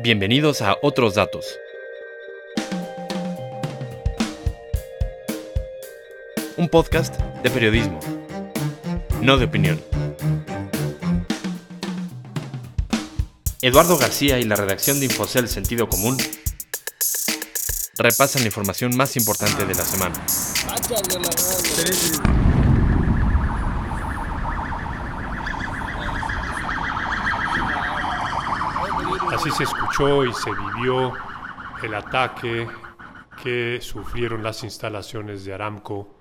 Bienvenidos a Otros Datos. Un podcast de periodismo, no de opinión. Eduardo García y la redacción de Infocel Sentido Común repasan la información más importante de la semana. Se escuchó y se vivió el ataque que sufrieron las instalaciones de Aramco,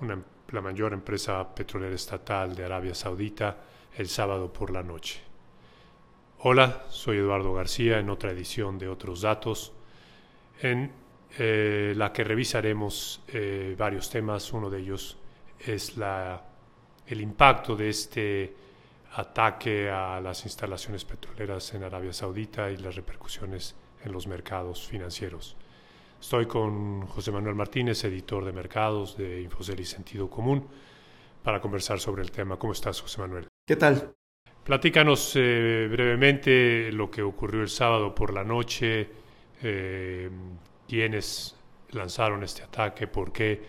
una, la mayor empresa petrolera estatal de Arabia Saudita, el sábado por la noche. Hola, soy Eduardo García en otra edición de Otros Datos, en eh, la que revisaremos eh, varios temas. Uno de ellos es el impacto de este ataque a las instalaciones petroleras en Arabia Saudita y las repercusiones en los mercados financieros. Estoy con José Manuel Martínez, editor de mercados de Infocel y Sentido Común, para conversar sobre el tema. ¿Cómo estás, José Manuel? ¿Qué tal? Platícanos eh, brevemente lo que ocurrió el sábado por la noche, eh, quiénes lanzaron este ataque, por qué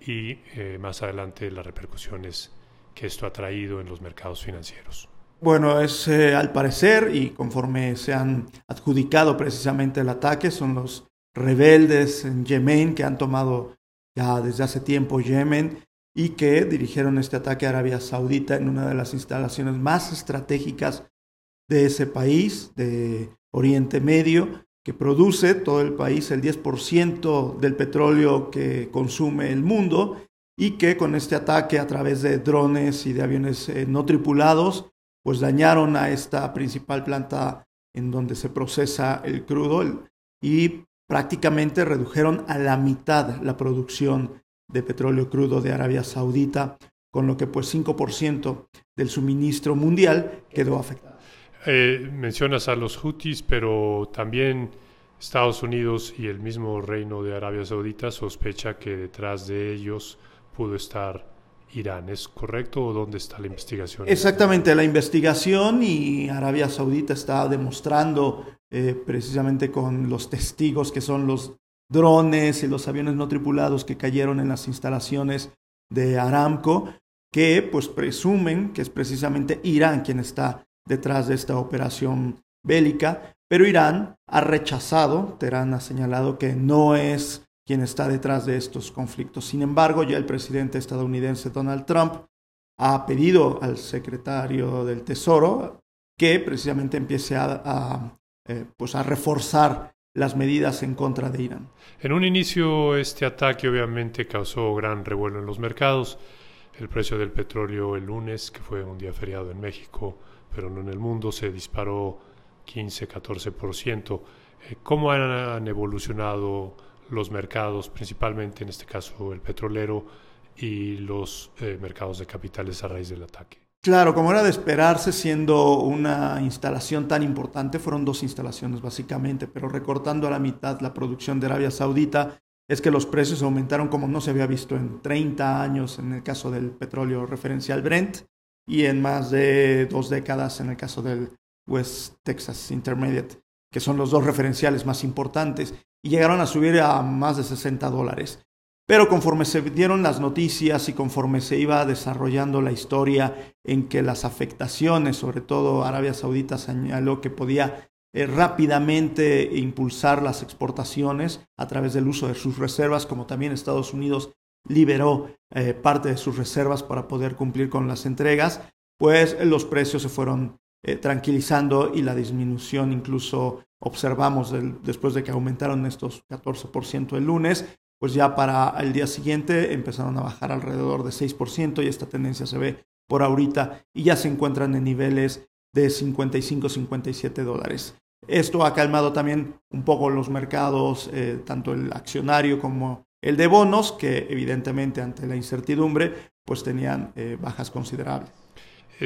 y eh, más adelante las repercusiones que esto ha traído en los mercados financieros. Bueno, es eh, al parecer y conforme se han adjudicado precisamente el ataque, son los rebeldes en Yemen que han tomado ya desde hace tiempo Yemen y que dirigieron este ataque a Arabia Saudita en una de las instalaciones más estratégicas de ese país, de Oriente Medio, que produce todo el país el 10% del petróleo que consume el mundo y que con este ataque a través de drones y de aviones eh, no tripulados, pues dañaron a esta principal planta en donde se procesa el crudo y prácticamente redujeron a la mitad la producción de petróleo crudo de Arabia Saudita, con lo que pues 5% del suministro mundial quedó afectado. Eh, mencionas a los Houthis, pero también Estados Unidos y el mismo Reino de Arabia Saudita sospecha que detrás de ellos pudo estar Irán. ¿Es correcto o dónde está la investigación? Exactamente, la investigación y Arabia Saudita está demostrando eh, precisamente con los testigos que son los drones y los aviones no tripulados que cayeron en las instalaciones de Aramco, que pues presumen que es precisamente Irán quien está detrás de esta operación bélica, pero Irán ha rechazado, Teherán ha señalado que no es quien está detrás de estos conflictos. Sin embargo, ya el presidente estadounidense Donald Trump ha pedido al secretario del Tesoro que precisamente empiece a, eh, pues a reforzar las medidas en contra de Irán. En un inicio este ataque obviamente causó gran revuelo en los mercados. El precio del petróleo el lunes, que fue un día feriado en México, pero no en el mundo, se disparó 15-14%. Eh, ¿Cómo han evolucionado los mercados, principalmente en este caso el petrolero y los eh, mercados de capitales a raíz del ataque. Claro, como era de esperarse, siendo una instalación tan importante, fueron dos instalaciones básicamente, pero recortando a la mitad la producción de Arabia Saudita, es que los precios aumentaron como no se había visto en 30 años en el caso del petróleo referencial Brent y en más de dos décadas en el caso del West Texas Intermediate, que son los dos referenciales más importantes y llegaron a subir a más de 60 dólares. Pero conforme se dieron las noticias y conforme se iba desarrollando la historia en que las afectaciones, sobre todo Arabia Saudita señaló que podía eh, rápidamente impulsar las exportaciones a través del uso de sus reservas, como también Estados Unidos liberó eh, parte de sus reservas para poder cumplir con las entregas, pues los precios se fueron eh, tranquilizando y la disminución incluso observamos después de que aumentaron estos 14% el lunes, pues ya para el día siguiente empezaron a bajar alrededor de 6% y esta tendencia se ve por ahorita y ya se encuentran en niveles de 55-57 dólares. Esto ha calmado también un poco los mercados, eh, tanto el accionario como el de bonos, que evidentemente ante la incertidumbre pues tenían eh, bajas considerables.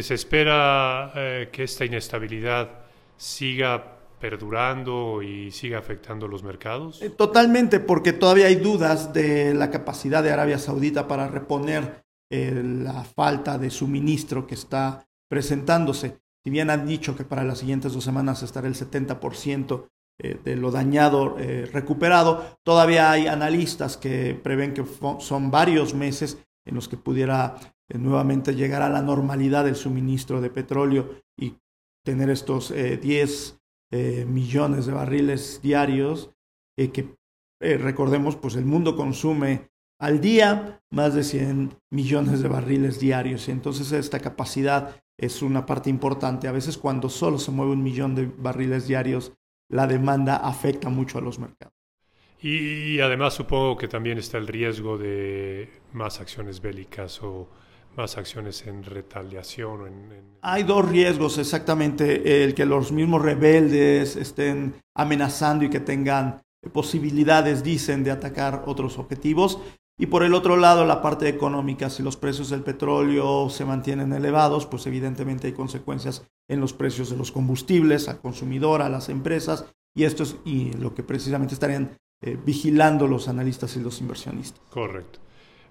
¿Se espera eh, que esta inestabilidad siga perdurando y siga afectando los mercados? Eh, totalmente, porque todavía hay dudas de la capacidad de Arabia Saudita para reponer eh, la falta de suministro que está presentándose. Si bien han dicho que para las siguientes dos semanas estará el 70% eh, de lo dañado eh, recuperado, todavía hay analistas que prevén que son varios meses en los que pudiera eh, nuevamente llegar a la normalidad del suministro de petróleo y tener estos 10 millones de barriles diarios que recordemos pues el mundo consume al día más de 100 millones de barriles diarios. Y entonces esta capacidad es una parte importante. A veces cuando solo se mueve un millón de barriles diarios, la demanda afecta mucho a los mercados. Y, además supongo que también está el riesgo de más acciones bélicas o más acciones en retaliación. Hay dos riesgos, exactamente. El que los mismos rebeldes estén amenazando y que tengan posibilidades, dicen, de atacar otros objetivos. Y por el otro lado, la parte económica, si los precios del petróleo se mantienen elevados, pues evidentemente hay consecuencias en los precios de los combustibles, al consumidor, a las empresas, y esto es y lo que precisamente estarían eh, vigilando los analistas y los inversionistas. Correcto.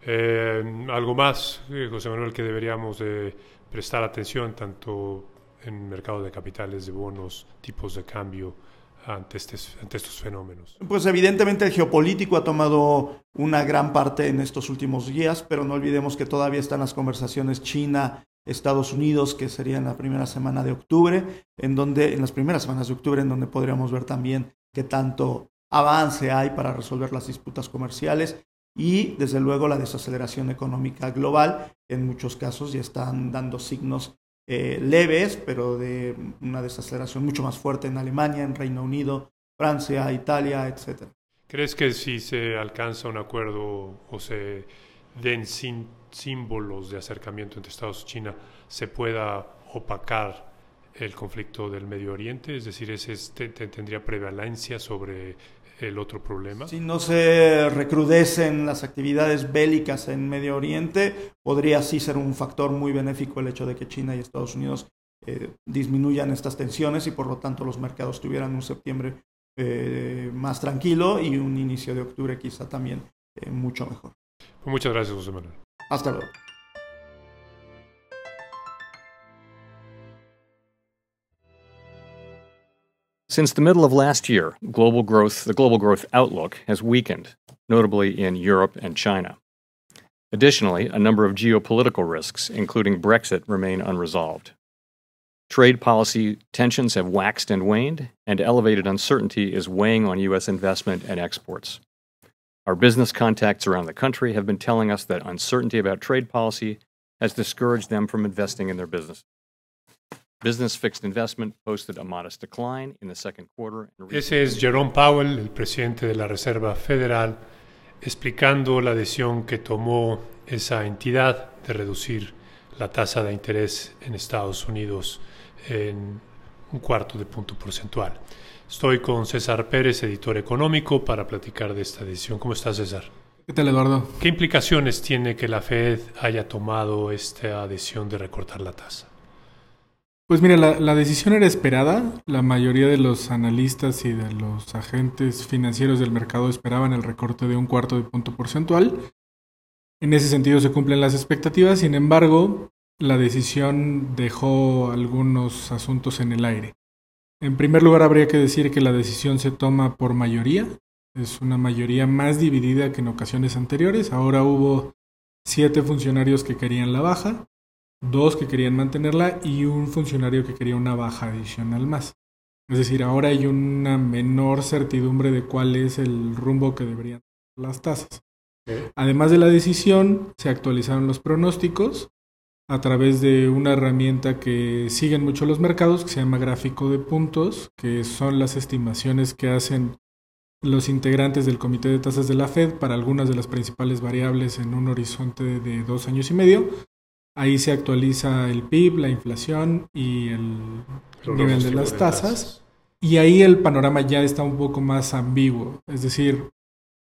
Eh, algo más, eh, José Manuel, que deberíamos de prestar atención tanto en mercados de capitales, de bonos, tipos de cambio, ante, este, ante estos fenómenos? Pues evidentemente el geopolítico ha tomado una gran parte en estos últimos días, pero no olvidemos que todavía están las conversaciones China, Estados Unidos, que sería en la primera semana de octubre, en donde, en las primeras semanas de octubre, en donde podríamos ver también qué tanto avance hay para resolver las disputas comerciales y desde luego la desaceleración económica global. En muchos casos ya están dando signos eh, leves, pero de una desaceleración mucho más fuerte en Alemania, en Reino Unido, Francia, Italia, etc. ¿Crees que si se alcanza un acuerdo o se den símbolos de acercamiento entre Estados y China, se pueda opacar el conflicto del Medio Oriente? Es decir, ¿ese tendría prevalencia sobre el otro problema? Si no se recrudecen las actividades bélicas en Medio Oriente, podría sí ser un factor muy benéfico el hecho de que China y Estados Unidos eh, disminuyan estas tensiones y por lo tanto los mercados tuvieran un septiembre eh, más tranquilo y un inicio de octubre quizá también eh, mucho mejor. Pues muchas gracias, José Manuel. Hasta luego. Since the middle of last year, global growth, the global growth outlook has weakened, notably in Europe and China. Additionally, a number of geopolitical risks, including Brexit, remain unresolved. Trade policy tensions have waxed and waned, and elevated uncertainty is weighing on U.S. investment and exports. Our business contacts around the country have been telling us that uncertainty about trade policy has discouraged them from investing in their business. Business fixed investment posted a modest decline in the second quarter. Ese es Jerome Powell, el presidente de la Reserva Federal, explicando la decisión que tomó esa entidad de reducir la tasa de interés en Estados Unidos en un cuarto de punto porcentual. Estoy con César Pérez, editor económico, para platicar de esta decisión. ¿Cómo estás, César? ¿Qué tal, Eduardo? ¿Qué implicaciones tiene que la Fed haya tomado esta decisión de recortar la tasa? Pues mira, la, decisión era esperada. La mayoría de los analistas y de los agentes financieros del mercado esperaban el recorte de un cuarto de punto porcentual. En ese sentido se cumplen las expectativas, sin embargo, la decisión dejó algunos asuntos en el aire. En primer lugar, habría que decir que la decisión se toma por mayoría. Es una mayoría más dividida que en ocasiones anteriores. Ahora hubo siete funcionarios que querían la baja dos que querían mantenerla y un funcionario que quería una baja adicional más. Es decir, ahora hay una menor certidumbre de cuál es el rumbo que deberían las tasas. Además de la decisión, se actualizaron los pronósticos a través de una herramienta que siguen mucho los mercados, que se llama gráfico de puntos, que son las estimaciones que hacen los integrantes del comité de tasas de la Fed para algunas de las principales variables en un horizonte de dos años y medio, Ahí se actualiza el PIB, la inflación y el nivel de las tasas. Y ahí el panorama ya está un poco más ambiguo. Es decir,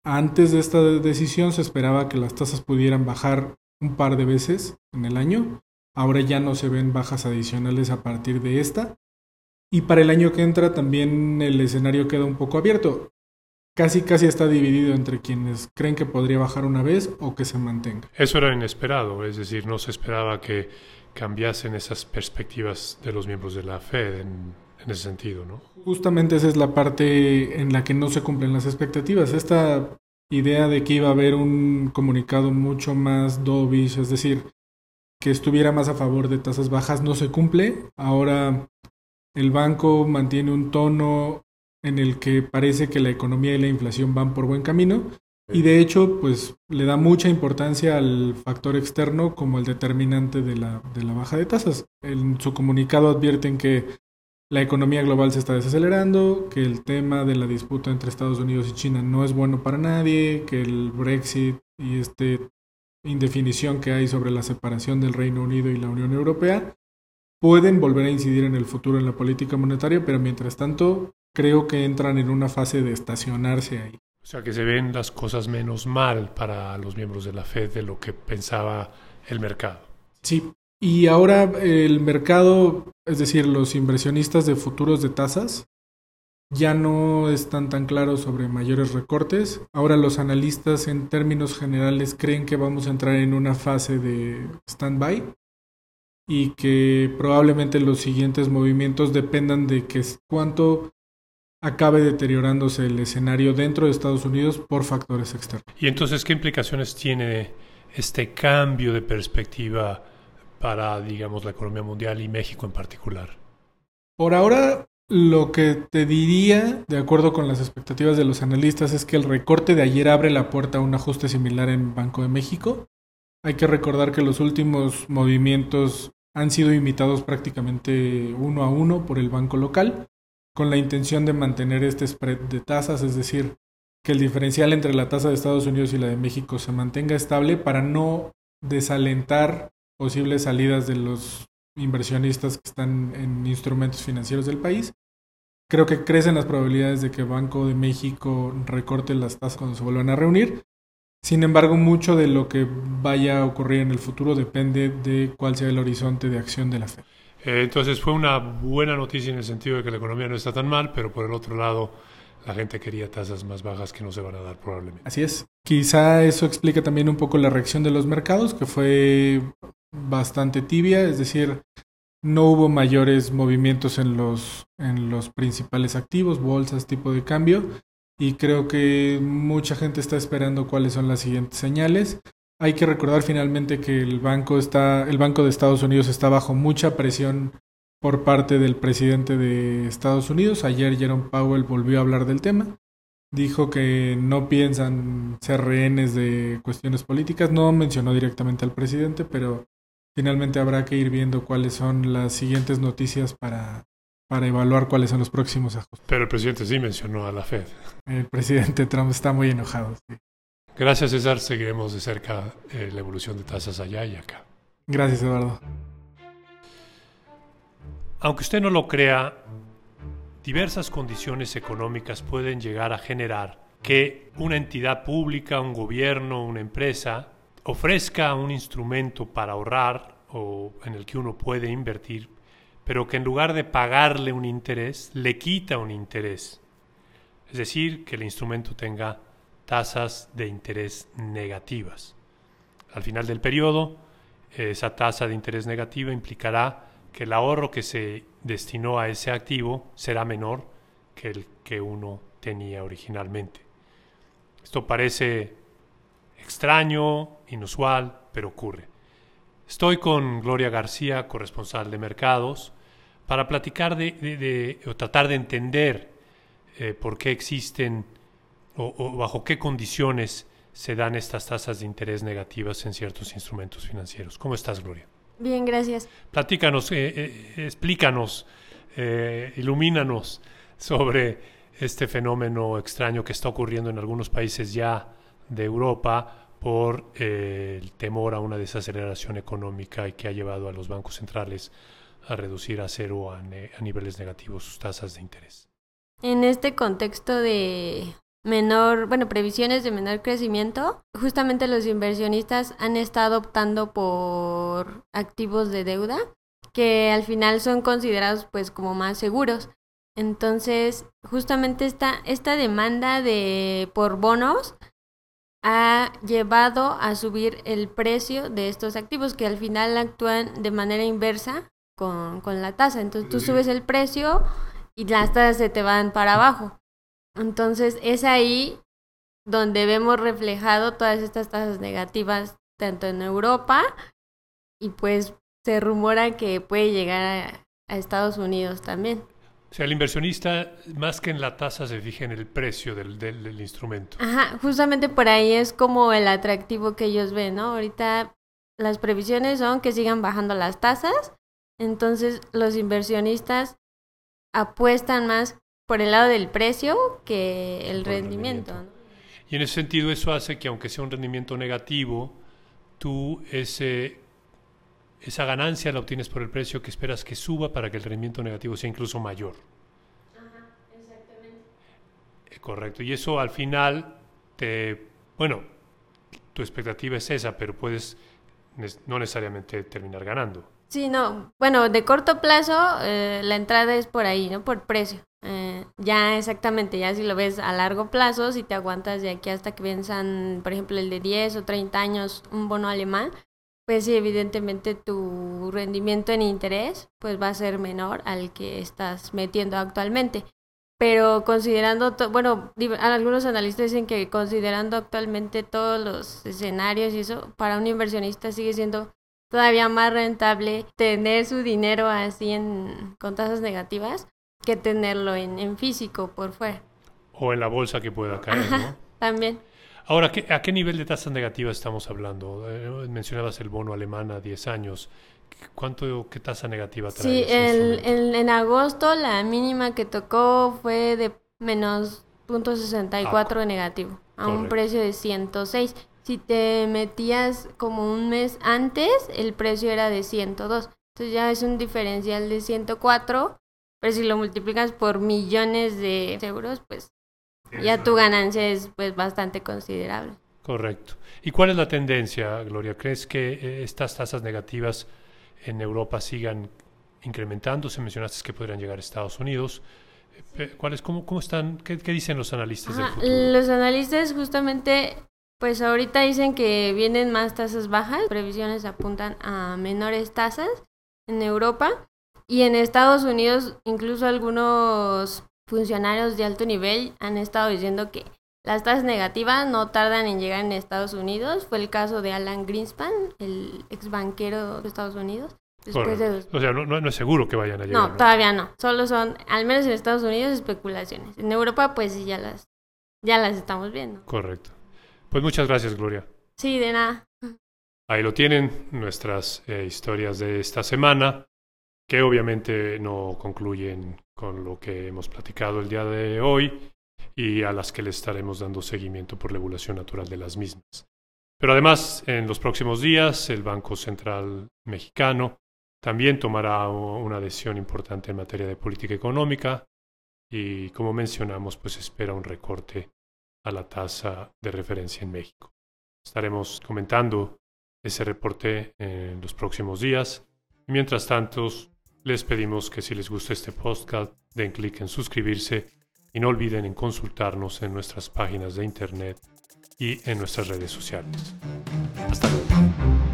antes de esta decisión se esperaba que las tasas pudieran bajar un par de veces en el año. Ahora ya no se ven bajas adicionales a partir de esta. Y para el año que entra también el escenario queda un poco abierto casi casi está dividido entre quienes creen que podría bajar una vez o que se mantenga. Eso era inesperado, es decir, no se esperaba que, cambiasen esas perspectivas de los miembros de la Fed en, en ese sentido, ¿no? Justamente esa es la parte en la que no se cumplen las expectativas. Esta idea de que iba a haber un comunicado mucho más dovish, es decir, que estuviera más a favor de tasas bajas, no se cumple. Ahora el banco mantiene un tono en el que parece que la economía y la inflación van por buen camino y de hecho pues le da mucha importancia al factor externo como el determinante de la, de la baja de tasas. En su comunicado advierten que la economía global se está desacelerando, que el tema de la disputa entre Estados Unidos y China no es bueno para nadie, que el Brexit y esta indefinición que hay sobre la separación del Reino Unido y la Unión Europea pueden volver a incidir en el futuro en la política monetaria, pero mientras tanto creo que entran en una fase de estacionarse ahí. O sea que se ven las cosas menos mal para los miembros de la Fed de lo que pensaba el mercado. Sí, y ahora el mercado, es decir, los inversionistas de futuros de tasas, ya no están tan claros sobre mayores recortes. Ahora los analistas en términos generales creen que vamos a entrar en una fase de stand-by y que probablemente los siguientes movimientos dependan de que cuánto acabe deteriorándose el escenario dentro de Estados Unidos por factores externos. Y entonces, ¿qué implicaciones tiene este cambio de perspectiva para, digamos, la economía mundial y México en particular? Por ahora, lo que te diría, de acuerdo con las expectativas de los analistas, es que el recorte de ayer abre la puerta a un ajuste similar en Banco de México. Hay que recordar que los últimos movimientos han sido imitados prácticamente uno a uno por el banco local, con la intención de mantener este spread de tasas, es decir, que el diferencial entre la tasa de Estados Unidos y la de México se mantenga estable para no desalentar posibles salidas de los inversionistas que están en instrumentos financieros del país. Creo que crecen las probabilidades de que Banco de México recorte las tasas cuando se vuelvan a reunir. Sin embargo, mucho de lo que vaya a ocurrir en el futuro depende de cuál sea el horizonte de acción de la Fed. Eh, entonces fue una buena noticia en el sentido de que la economía no está tan mal, pero por el otro lado la gente quería tasas más bajas que no se van a dar probablemente. Así es. Quizá eso explica también un poco la reacción de los mercados, que fue bastante tibia, es decir, no hubo mayores movimientos en los, en los principales activos, bolsas, tipo de cambio, y creo que mucha gente está esperando cuáles son las siguientes señales. Hay que recordar finalmente que el banco está, el Banco de Estados Unidos está bajo mucha presión por parte del presidente de Estados Unidos. Ayer Jerome Powell volvió a hablar del tema. Dijo que no piensan ser rehenes de cuestiones políticas. No mencionó directamente al presidente, pero finalmente habrá que ir viendo cuáles son las siguientes noticias para, para evaluar cuáles son los próximos ajustes. Pero el presidente sí mencionó a la Fed. El presidente Trump está muy enojado. Sí. Gracias César, seguiremos de cerca eh, la evolución de tasas allá y acá. Gracias Eduardo. Aunque usted no lo crea, diversas condiciones económicas pueden llegar a generar que una entidad pública, un gobierno, una empresa ofrezca un instrumento para ahorrar o en el que uno puede invertir, pero que en lugar de pagarle un interés, le quita un interés. Es decir, que el instrumento tenga tasas de interés negativas. Al final del periodo, esa tasa de interés negativa implicará que el ahorro que se destinó a ese activo será menor que el que uno tenía originalmente. Esto parece extraño, inusual, pero ocurre. Estoy con Gloria García, corresponsal de mercados, para platicar de, o tratar de entender eh, por qué existen o, o, bajo qué condiciones se dan estas tasas de interés negativas en ciertos instrumentos financieros. ¿Cómo estás, Gloria? Bien, gracias. Platícanos, eh, eh, explícanos, eh, ilumínanos sobre este fenómeno extraño que está ocurriendo en algunos países ya de Europa por eh, el temor a una desaceleración económica y que ha llevado a los bancos centrales a reducir a cero a, ne a niveles negativos sus tasas de interés. En este contexto de menor, bueno, previsiones de menor crecimiento, justamente los inversionistas han estado optando por activos de deuda que al final son considerados pues como más seguros. Entonces, justamente esta, esta demanda de por bonos ha llevado a subir el precio de estos activos que al final actúan de manera inversa con, con la tasa. Entonces tú subes el precio y las tasas se te van para abajo. Entonces es ahí donde vemos reflejado todas estas tasas negativas tanto en Europa y pues se rumora que puede llegar a, Estados Unidos también. O sea, el inversionista, más que en la tasa, se fija en el precio del, del, instrumento. Ajá, justamente por ahí es como el atractivo que ellos ven, ¿no? Ahorita las previsiones son que sigan bajando las tasas, entonces los inversionistas apuestan más por el lado del precio que el rendimiento. Y en ese sentido eso hace que aunque sea un rendimiento negativo, tú ese, esa ganancia la obtienes por el precio que esperas que suba para que el rendimiento negativo sea incluso mayor. Ajá, exactamente. Eh, correcto. Y eso al final te, bueno, tu expectativa es esa, pero puedes no necesariamente terminar ganando. Sí, no. Bueno, de corto plazo eh, la entrada es por ahí, ¿no? Por precio. Eh, ya exactamente, ya si lo ves a largo plazo, si te aguantas de aquí hasta que piensan, por ejemplo, el de 10 o 30 años, un bono alemán, pues sí, evidentemente tu rendimiento en interés pues va a ser menor al que estás metiendo actualmente. Pero considerando, bueno, algunos analistas dicen que considerando actualmente todos los escenarios y eso, para un inversionista sigue siendo todavía más rentable tener su dinero así en, con tasas negativas que tenerlo en, en físico por fuera. O en la bolsa que pueda caer, ¿no? También. Ahora, ¿a qué nivel de tasas negativas estamos hablando? Eh, mencionabas el bono alemán a 10 años. ¿Cuánto, qué tasa negativa trae? Sí, el, en agosto la mínima que tocó fue de menos 0.64 de negativo, a un precio de 106. Si te metías como un mes antes, el precio era de 102. Entonces ya es un diferencial de 104, pero si lo multiplicas por millones de euros, pues ya tu ganancia es pues bastante considerable. Correcto. ¿Y cuál es la tendencia, Gloria? ¿Crees que eh, estas tasas negativas en Europa sigan incrementándose? Mencionaste que podrían llegar a Estados Unidos. Eh, ¿Cuál cómo, cómo están, qué, dicen los analistas del futuro? Los analistas justamente pues ahorita dicen que vienen más tasas bajas, previsiones apuntan a menores tasas en Europa y en Estados Unidos incluso algunos funcionarios de alto nivel han estado diciendo que las tasas negativas no tardan en llegar en Estados Unidos. Fue el caso de Alan Greenspan, el ex banquero de Estados Unidos. O sea, no, no, es seguro que vayan a llegar. No, todavía no. Solo son, al menos en Estados Unidos, especulaciones. En Europa, pues sí, ya las, ya las estamos viendo. Correcto. Pues muchas gracias, Gloria. Sí, de nada. Ahí lo tienen, nuestras eh, historias de esta semana, que obviamente no concluyen con lo que hemos platicado el día de hoy y a las que le estaremos dando seguimiento por la evolución natural de las mismas. Pero además, en los próximos días, el Banco Central Mexicano también tomará una decisión importante en materia de política económica y, como mencionamos, pues espera un recorte a la tasa de referencia en México. Estaremos comentando ese reporte en los próximos días. Y mientras tanto, les pedimos que si les gusta este podcast, den clic en suscribirse y no olviden en consultarnos en nuestras páginas de internet y en nuestras redes sociales. Hasta luego.